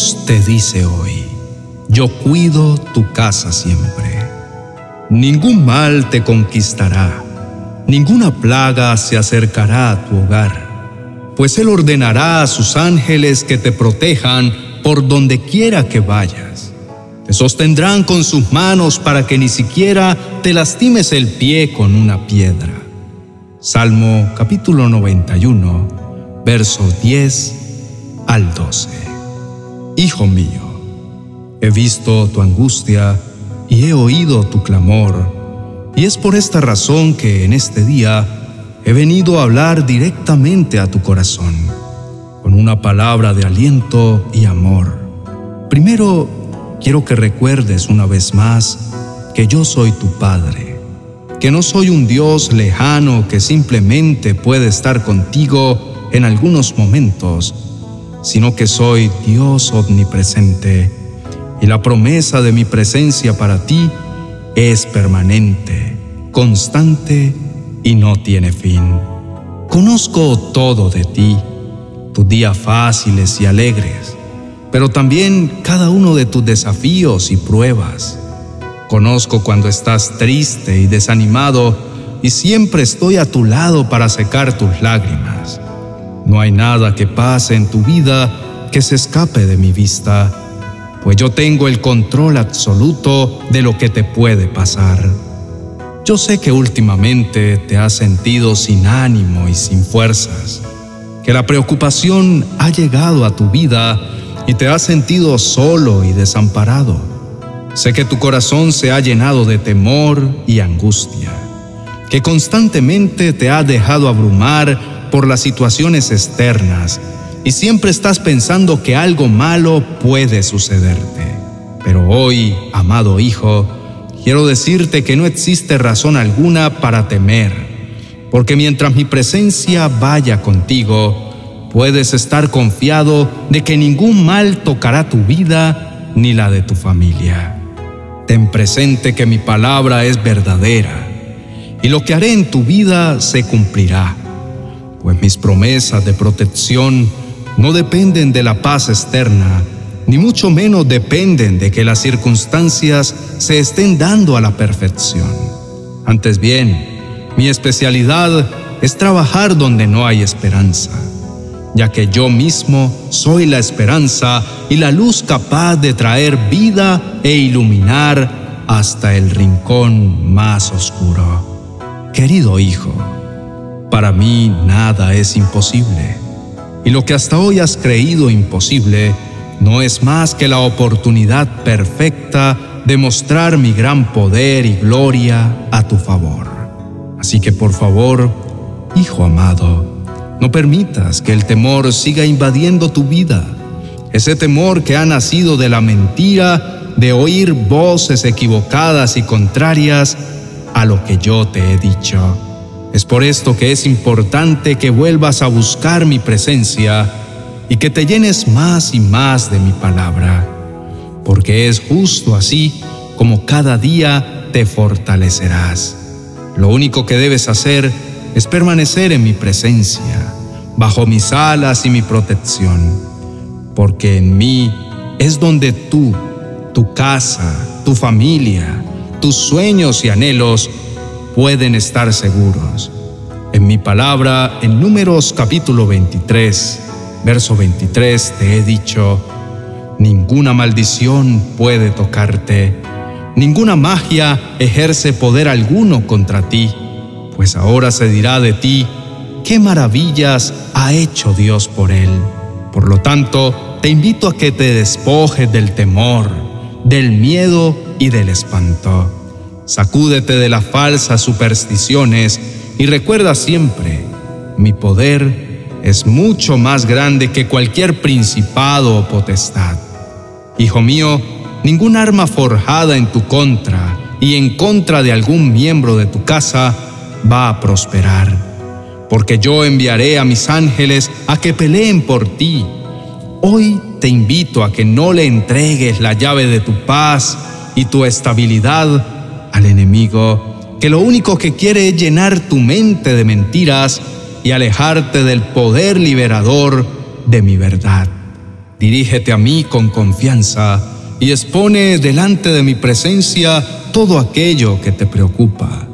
Dios te dice hoy, yo cuido tu casa siempre. Ningún mal te conquistará, ninguna plaga se acercará a tu hogar, pues Él ordenará a sus ángeles que te protejan por donde quiera que vayas. Te sostendrán con sus manos para que ni siquiera te lastimes el pie con una piedra. Salmo capítulo 91, versos 10 al 12. Hijo mío, he visto tu angustia y he oído tu clamor, y es por esta razón que en este día he venido a hablar directamente a tu corazón, con una palabra de aliento y amor. Primero, quiero que recuerdes una vez más que yo soy tu Padre, que no soy un Dios lejano que simplemente puede estar contigo en algunos momentos, sino que soy Dios omnipresente y la promesa de mi presencia para ti es permanente, constante y no tiene fin. Conozco todo de ti, tus días fáciles y alegres, pero también cada uno de tus desafíos y pruebas. Conozco cuando estás triste y desanimado y siempre estoy a tu lado para secar tus lágrimas. No hay nada que pase en tu vida que se escape de mi vista pues yo tengo el control absoluto de lo que te puede pasar. Yo sé que últimamente te has sentido sin ánimo y sin fuerzas, que la preocupación ha llegado a tu vida y te has sentido solo y desamparado. Sé que tu corazón se ha llenado de temor y angustia, que constantemente te ha dejado abrumar por las situaciones externas y siempre estás pensando que algo malo puede sucederte. Pero hoy, amado hijo, quiero decirte que no existe razón alguna para temer, porque mientras mi presencia vaya contigo, puedes estar confiado de que ningún mal tocará tu vida ni la de tu familia. Ten presente que mi palabra es verdadera y lo que haré en tu vida se cumplirá, pues mis promesas de protección no dependen de la paz externa, ni mucho menos dependen de que las circunstancias se estén dando a la perfección. Antes bien, mi especialidad es trabajar donde no hay esperanza, ya que yo mismo soy la esperanza y la luz capaz de traer vida e iluminar hasta el rincón más oscuro. Querido hijo, para mí nada es imposible y lo que hasta hoy has creído imposible no es más que la oportunidad perfecta de mostrar mi gran poder y gloria a tu favor. Así que por favor, hijo amado, no permitas que el temor siga invadiendo tu vida. Ese temor que ha nacido de la mentira de oír voces equivocadas y contrarias a lo que yo te he dicho. Es por esto que es importante que vuelvas a buscar mi presencia y que te llenes más y más de mi palabra, porque es justo así como cada día te fortalecerás. Lo único que debes hacer es permanecer en mi presencia, bajo mis alas y mi protección, porque en mí es donde tú, tu casa, tu familia, tus sueños y anhelos pueden estar seguros. En mi palabra, en Números capítulo 23, verso 23, te he dicho, ninguna maldición puede tocarte, ninguna magia ejerce poder alguno contra ti, pues ahora se dirá de ti, qué maravillas ha hecho Dios por él. Por lo tanto, te invito a que te despojes del temor, del miedo y del espanto Sacúdete de las falsas supersticiones y recuerda siempre, mi poder es mucho más grande que cualquier principado o potestad. Hijo mío, ningún arma forjada en tu contra y en contra de algún miembro de tu casa va a prosperar, porque yo enviaré a mis ángeles a que peleen por ti. Hoy te invito a que no le entregues la llave de tu paz y tu estabilidad al enemigo, que lo único que quiere es llenar tu mente de mentiras y alejarte del poder liberador de mi verdad. Dirígete a mí con confianza y expone delante de mi presencia todo aquello que te preocupa,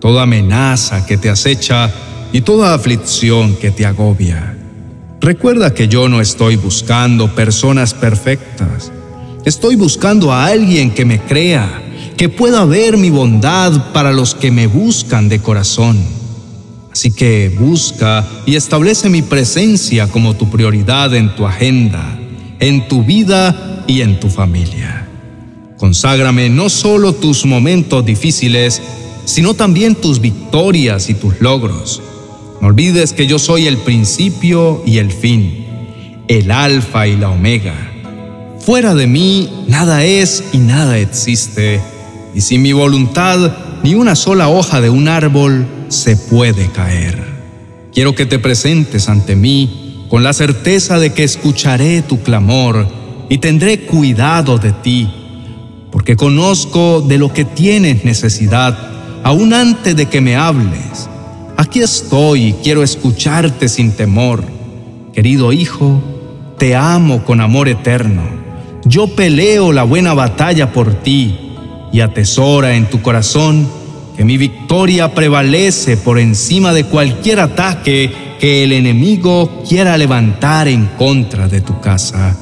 toda amenaza que te acecha y toda aflicción que te agobia. Recuerda que yo no estoy buscando personas perfectas. Estoy buscando a alguien que me crea, que pueda ver mi bondad para los que me buscan de corazón. Así que busca y establece mi presencia como tu prioridad en tu agenda, en tu vida y en tu familia. Conságrame no solo tus momentos difíciles, sino también tus victorias y tus logros. No olvides que yo soy el principio y el fin, el alfa y la omega. Fuera de mí nada es y nada existe, y sin mi voluntad ni una sola hoja de un árbol se puede caer. Quiero que te presentes ante mí con la certeza de que escucharé tu clamor y tendré cuidado de ti, porque conozco de lo que tienes necesidad aún antes de que me hables. Aquí estoy y quiero escucharte sin temor. Querido Hijo, te amo con amor eterno. Yo peleo la buena batalla por ti y atesora en tu corazón que mi victoria prevalece por encima de cualquier ataque que el enemigo quiera levantar en contra de tu casa,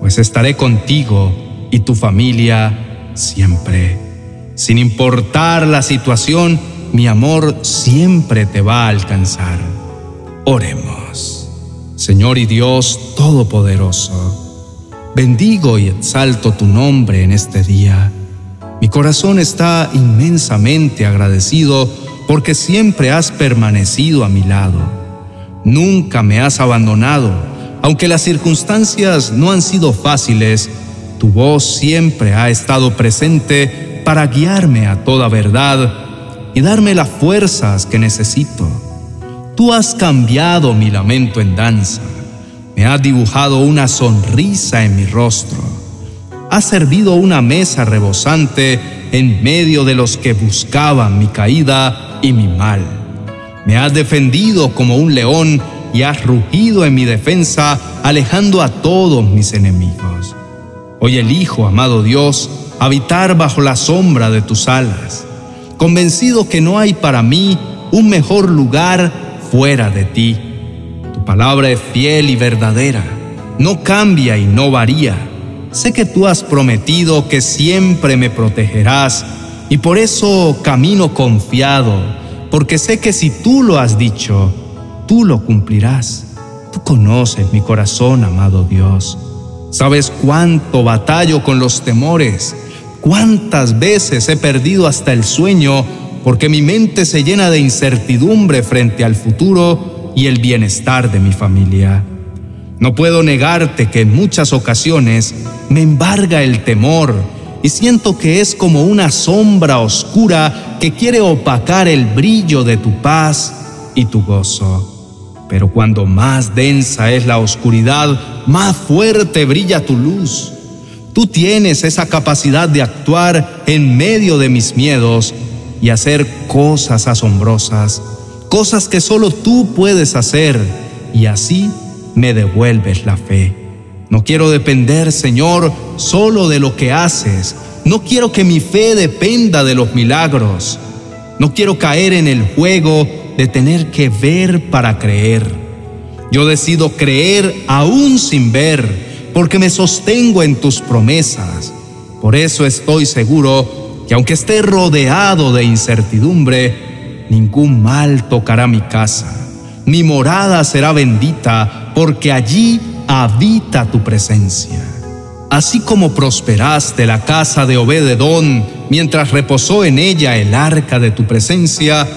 pues estaré contigo y tu familia siempre. Sin importar la situación, mi amor siempre te va a alcanzar. Oremos. Señor y Dios Todopoderoso, bendigo y exalto tu nombre en este día. Mi corazón está inmensamente agradecido porque siempre has permanecido a mi lado. Nunca me has abandonado, aunque las circunstancias no han sido fáciles, tu voz siempre ha estado presente para guiarme a toda verdad y darme las fuerzas que necesito. Tú has cambiado mi lamento en danza, me has dibujado una sonrisa en mi rostro, has servido una mesa rebosante en medio de los que buscaban mi caída y mi mal. Me has defendido como un león y has rugido en mi defensa, alejando a todos mis enemigos. Hoy elijo, amado Dios, habitar bajo la sombra de tus alas convencido que no hay para mí un mejor lugar fuera de ti. Tu palabra es fiel y verdadera, no cambia y no varía. Sé que tú has prometido que siempre me protegerás y por eso camino confiado, porque sé que si tú lo has dicho, tú lo cumplirás. Tú conoces mi corazón, amado Dios. Sabes cuánto batallo con los temores ¿Cuántas veces he perdido hasta el sueño porque mi mente se llena de incertidumbre frente al futuro y el bienestar de mi familia? No puedo negarte que en muchas ocasiones me embarga el temor y siento que es como una sombra oscura que quiere opacar el brillo de tu paz y tu gozo. Pero cuando más densa es la oscuridad, más fuerte brilla tu luz. Tú tienes esa capacidad de actuar en medio de mis miedos y hacer cosas asombrosas, cosas que solo tú puedes hacer, y así me devuelves la fe. No quiero depender, Señor, solo de lo que haces. No quiero que mi fe dependa de los milagros. No quiero caer en el juego de tener que ver para creer. Yo decido creer aún sin ver porque me sostengo en tus promesas. Por eso estoy seguro que aunque esté rodeado de incertidumbre, ningún mal tocará mi casa. Mi morada será bendita, porque allí habita tu presencia. Así como prosperaste la casa de Obededón mientras reposó en ella el arca de tu presencia,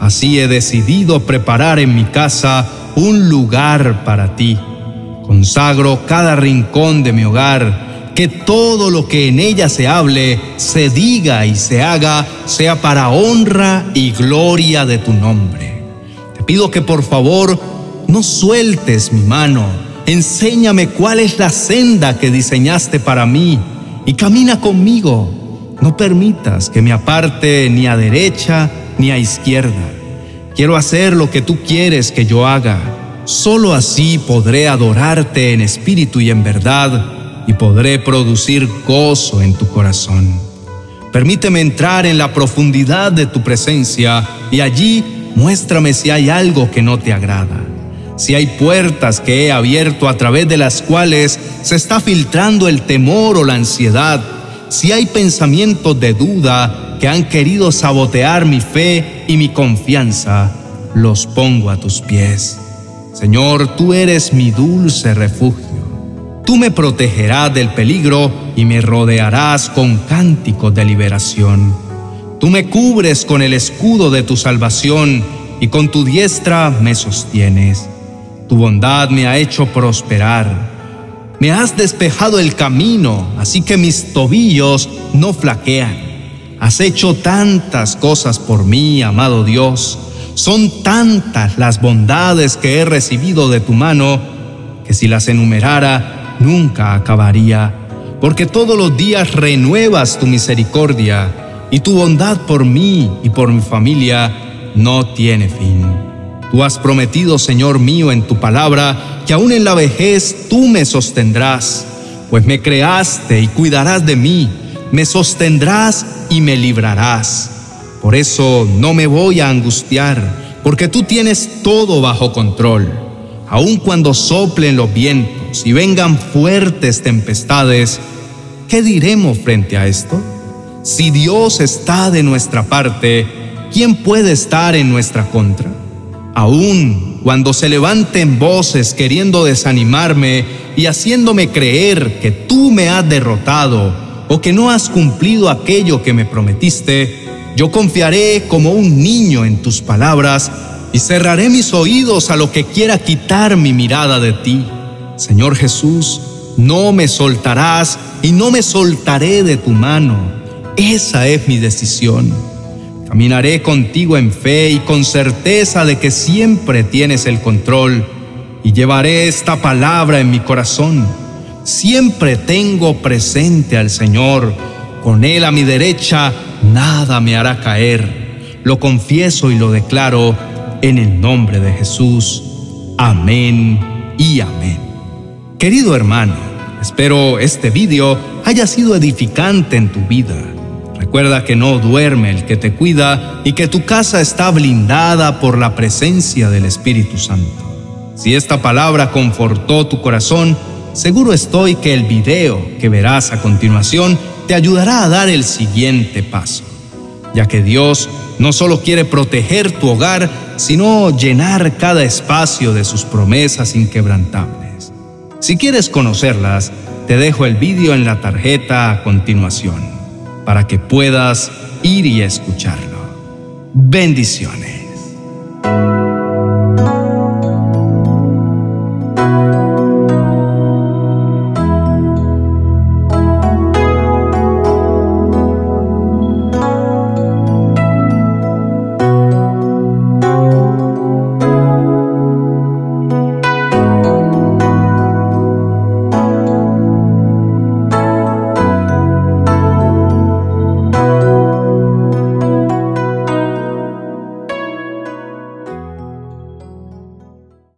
así he decidido preparar en mi casa un lugar para ti Consagro cada rincón de mi hogar, que todo lo que en ella se hable, se diga y se haga, sea para honra y gloria de tu nombre. Te pido que por favor no sueltes mi mano, enséñame cuál es la senda que diseñaste para mí y camina conmigo. No permitas que me aparte ni a derecha ni a izquierda. Quiero hacer lo que tú quieres que yo haga Solo así podré adorarte en espíritu y en verdad y podré producir gozo en tu corazón. Permíteme entrar en la profundidad de tu presencia y allí muéstrame si hay algo que no te agrada, si hay puertas que he abierto a través de las cuales se está filtrando el temor o la ansiedad, si hay pensamientos de duda que han querido sabotear mi fe y mi confianza, los pongo a tus pies. Señor, tú eres mi dulce refugio. Tú me protegerás del peligro y me rodearás con cánticos de liberación. Tú me cubres con el escudo de tu salvación y con tu diestra me sostienes. Tu bondad me ha hecho prosperar. Me has despejado el camino, así que mis tobillos no flaquean. Has hecho tantas cosas por mí, amado Dios son tantas las bondades que he recibido de tu mano que si las enumerara nunca acabaría, porque todos los días renuevas tu misericordia y tu bondad por mí y por mi familia no tiene fin. Tú has prometido, Señor mío, en tu palabra, que aún en la vejez tú me sostendrás, pues me creaste y cuidarás de mí, me sostendrás y me librarás por eso no me voy a angustiar, porque tú tienes todo bajo control. Aun cuando soplen los vientos y vengan fuertes tempestades, ¿qué diremos frente a esto? Si Dios está de nuestra parte, ¿quién puede estar en nuestra contra? Aun cuando se levanten voces queriendo desanimarme y haciéndome creer que tú me has derrotado o que no has cumplido aquello que me prometiste, yo confiaré como un niño en tus palabras y cerraré mis oídos a lo que quiera quitar mi mirada de ti. Señor Jesús, no me soltarás y no me soltaré de tu mano. Esa es mi decisión. Caminaré contigo en fe y con certeza de que siempre tienes el control y llevaré esta palabra en mi corazón. Siempre tengo presente al Señor, con Él a mi derecha nada me hará caer. Lo confieso y lo declaro en el nombre de Jesús. Amén y amén. Querido hermano, espero este video haya sido edificante en tu vida. Recuerda que no duerme el que te cuida y que tu casa está blindada por la presencia del Espíritu Santo. Si esta palabra confortó tu corazón, seguro estoy que el video que verás a continuación te ayudará a dar el siguiente paso, ya que Dios no solo quiere proteger tu hogar, sino llenar cada espacio de sus promesas inquebrantables. Si quieres conocerlas, te dejo el vídeo en la tarjeta a continuación, para que puedas ir y escucharlo. Bendiciones.